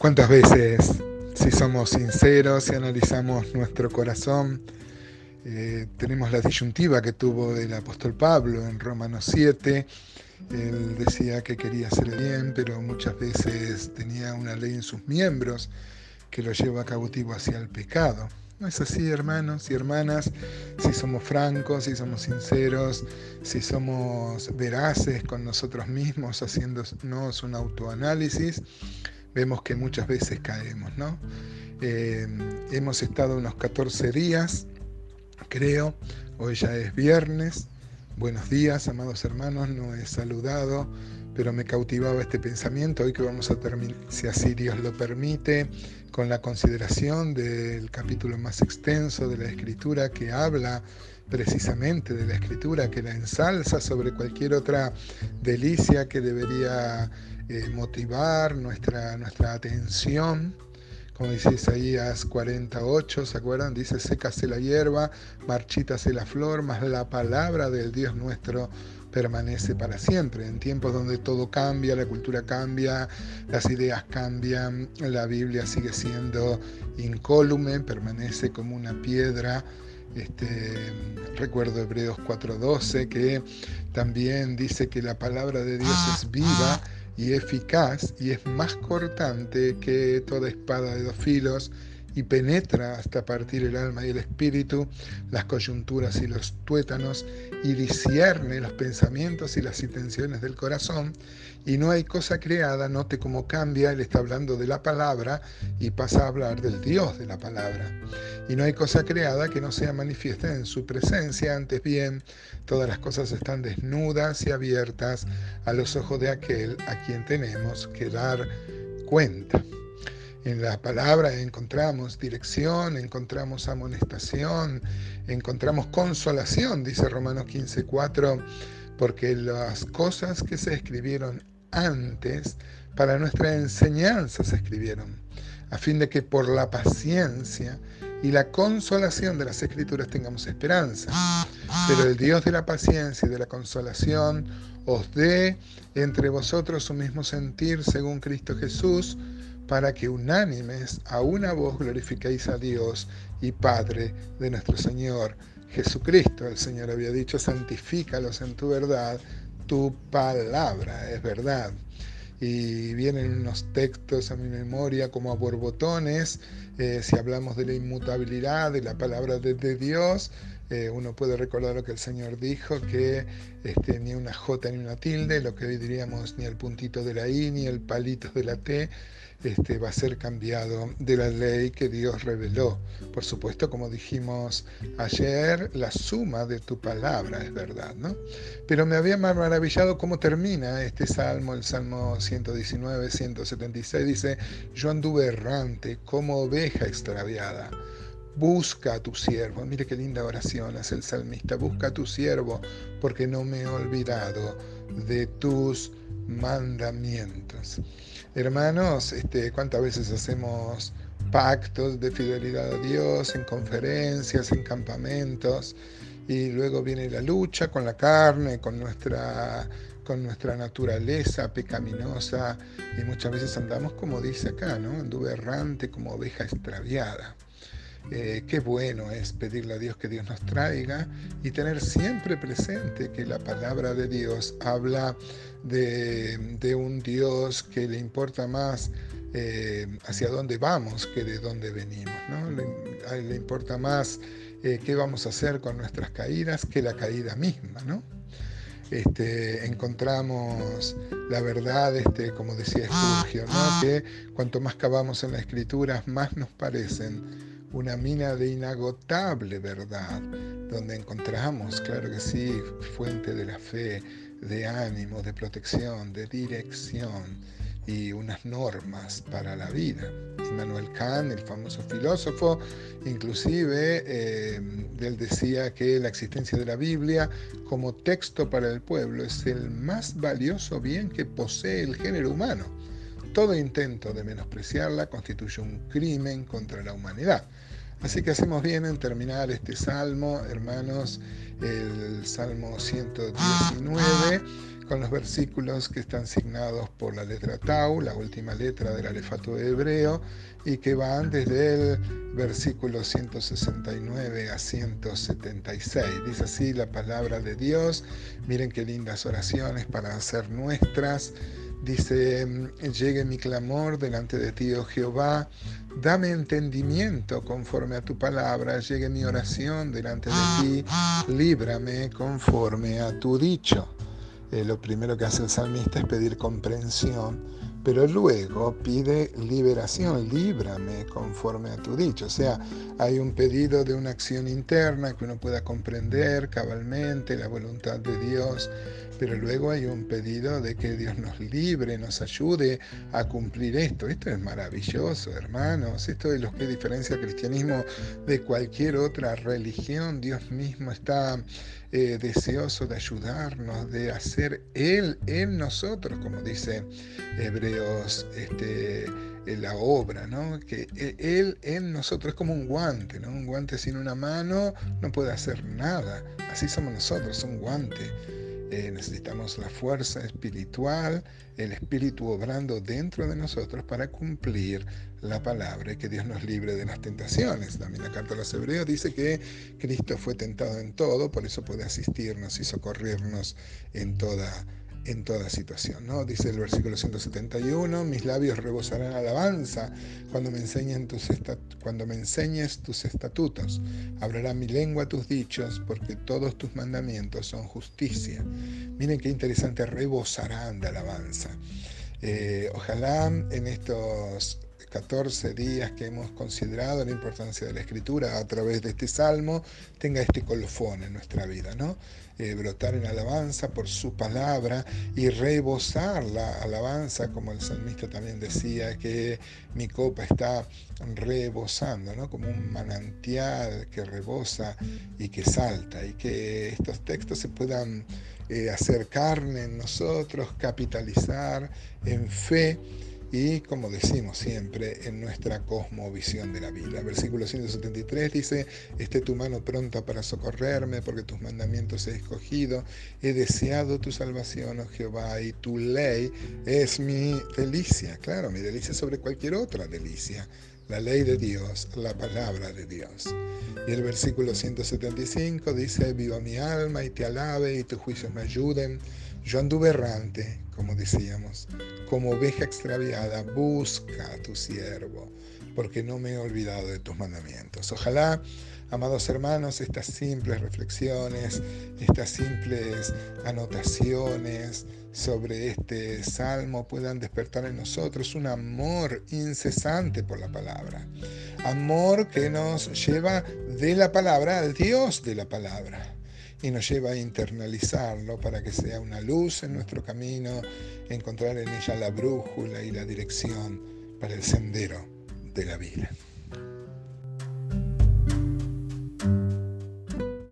¿Cuántas veces, si somos sinceros y analizamos nuestro corazón, eh, tenemos la disyuntiva que tuvo el apóstol Pablo en Romanos 7? Él decía que quería hacer bien, pero muchas veces tenía una ley en sus miembros que lo lleva cautivo hacia el pecado. No es así, hermanos y hermanas, si somos francos, si somos sinceros, si somos veraces con nosotros mismos, haciéndonos un autoanálisis, vemos que muchas veces caemos, ¿no? Eh, hemos estado unos 14 días, creo, hoy ya es viernes. Buenos días, amados hermanos, no he saludado, pero me cautivaba este pensamiento. Hoy que vamos a terminar, si así Dios lo permite, con la consideración del capítulo más extenso de la Escritura que habla precisamente de la Escritura, que la ensalza sobre cualquier otra delicia que debería eh, motivar nuestra, nuestra atención. Como dice Isaías 48, ¿se acuerdan? Dice, sécase la hierba, marchítase la flor, mas la palabra del Dios nuestro permanece para siempre. En tiempos donde todo cambia, la cultura cambia, las ideas cambian, la Biblia sigue siendo incólume, permanece como una piedra. Este, recuerdo Hebreos 4:12 que también dice que la palabra de Dios es viva y eficaz y es más cortante que toda espada de dos filos y penetra hasta partir el alma y el espíritu, las coyunturas y los tuétanos, y discierne los pensamientos y las intenciones del corazón, y no hay cosa creada, note cómo cambia, él está hablando de la palabra y pasa a hablar del Dios de la palabra. Y no hay cosa creada que no sea manifiesta en su presencia, antes bien, todas las cosas están desnudas y abiertas a los ojos de aquel a quien tenemos que dar cuenta. En la palabra encontramos dirección, encontramos amonestación, encontramos consolación, dice Romanos 15:4, porque las cosas que se escribieron antes para nuestra enseñanza se escribieron, a fin de que por la paciencia y la consolación de las escrituras tengamos esperanza. Pero el Dios de la paciencia y de la consolación os dé entre vosotros su mismo sentir según Cristo Jesús, para que unánimes a una voz glorifiquéis a Dios y Padre de nuestro Señor Jesucristo. El Señor había dicho, santifícalos en tu verdad, tu palabra es verdad. Y vienen unos textos a mi memoria como a borbotones, eh, si hablamos de la inmutabilidad de la palabra de, Dios, eh, uno puede recordar lo que el Señor dijo, que este, ni una J ni una tilde, lo que hoy diríamos ni el puntito de la I ni el palito de la T, este, va a ser cambiado de la ley que Dios reveló. Por supuesto, como dijimos ayer, la suma de tu palabra es verdad, ¿no? Pero me había maravillado cómo termina este salmo, el salmo 119, 176, dice, yo anduve errante como oveja extraviada. Busca a tu siervo. Mire qué linda oración hace el salmista. Busca a tu siervo porque no me he olvidado de tus mandamientos. Hermanos, este, ¿cuántas veces hacemos pactos de fidelidad a Dios en conferencias, en campamentos? Y luego viene la lucha con la carne, con nuestra, con nuestra naturaleza pecaminosa. Y muchas veces andamos como dice acá, ¿no? Anduve errante como oveja extraviada. Eh, qué bueno es pedirle a Dios que Dios nos traiga y tener siempre presente que la palabra de Dios habla de, un Dios que le importa más eh, hacia dónde vamos que de dónde venimos. ¿no? Le, importa más eh, qué vamos a hacer con nuestras caídas que la caída misma. ¿no? Este, encontramos la verdad, este, como decía Spurgeon, ¿no? que cuanto más cavamos en las escrituras, más nos parecen una mina de inagotable verdad, donde encontramos, claro que sí, fuente de la fe, de ánimo, de protección, de dirección y unas normas para la vida. Immanuel Kant, el famoso filósofo, inclusive, eh, él decía que la existencia de la Biblia como texto para el pueblo es el más valioso bien que posee el género humano todo intento de menospreciarla constituye un crimen contra la humanidad. Así que hacemos bien en terminar este salmo, hermanos, el salmo 119, con los versículos que están signados por la letra Tau, la última letra del alefato hebreo, y que van desde el versículo 169 a 176. Dice así la palabra de Dios. Miren qué lindas oraciones para hacer nuestras. Dice, llegue mi clamor delante de ti, oh Jehová, dame entendimiento conforme a tu palabra, llegue mi oración delante de ti, líbrame conforme a tu dicho. Eh, lo primero que hace el salmista es pedir comprensión pero luego pide liberación, líbrame conforme a tu dicho. O sea, hay un pedido de una acción interna que uno pueda comprender cabalmente la voluntad de Dios, pero luego hay un pedido de que Dios nos libre, nos ayude a cumplir esto. Esto es maravilloso, hermanos. Esto es lo que diferencia al cristianismo de cualquier otra religión. Dios mismo está eh, deseoso de ayudarnos, de hacer Él en nosotros, como dice Hebreos, este, la obra, ¿no? que Él en nosotros es como un guante, ¿no? un guante sin una mano no puede hacer nada, así somos nosotros, un guante. Eh, necesitamos la fuerza espiritual, el espíritu obrando dentro de nosotros para cumplir la palabra y que Dios nos libre de las tentaciones. También la carta a los hebreos dice que Cristo fue tentado en todo, por eso puede asistirnos y socorrernos en toda en toda situación. ¿no? Dice el versículo 171, mis labios rebosarán alabanza cuando me, enseñen tus cuando me enseñes tus estatutos. Hablará mi lengua tus dichos, porque todos tus mandamientos son justicia. Miren qué interesante, rebosarán de alabanza. Eh, ojalá en estos 14 días que hemos considerado la importancia de la escritura a través de este salmo, tenga este colofón en nuestra vida, ¿no? Eh, brotar en alabanza por su palabra y rebosar la alabanza, como el salmista también decía, que mi copa está rebosando, ¿no? Como un manantial que rebosa y que salta, y que estos textos se puedan eh, hacer carne en nosotros, capitalizar en fe y, como decimos siempre, en nuestra cosmovisión de la vida. Versículo 173 dice, esté tu mano pronta para socorrerme, porque tus mandamientos he escogido, he deseado tu salvación, oh Jehová, y tu ley es mi delicia. Claro, mi delicia sobre cualquier otra delicia la ley de Dios, la palabra de Dios. Y el versículo 175 dice, viva mi alma y te alabe y tus juicios me ayuden. Yo anduve errante, como decíamos, como oveja extraviada, busca a tu siervo, porque no me he olvidado de tus mandamientos. Ojalá, amados hermanos, estas simples reflexiones, estas simples anotaciones sobre este salmo puedan despertar en nosotros un amor incesante por la palabra. Amor que nos lleva de la palabra al Dios de la palabra y nos lleva a internalizarlo para que sea una luz en nuestro camino, encontrar en ella la brújula y la dirección para el sendero de la vida.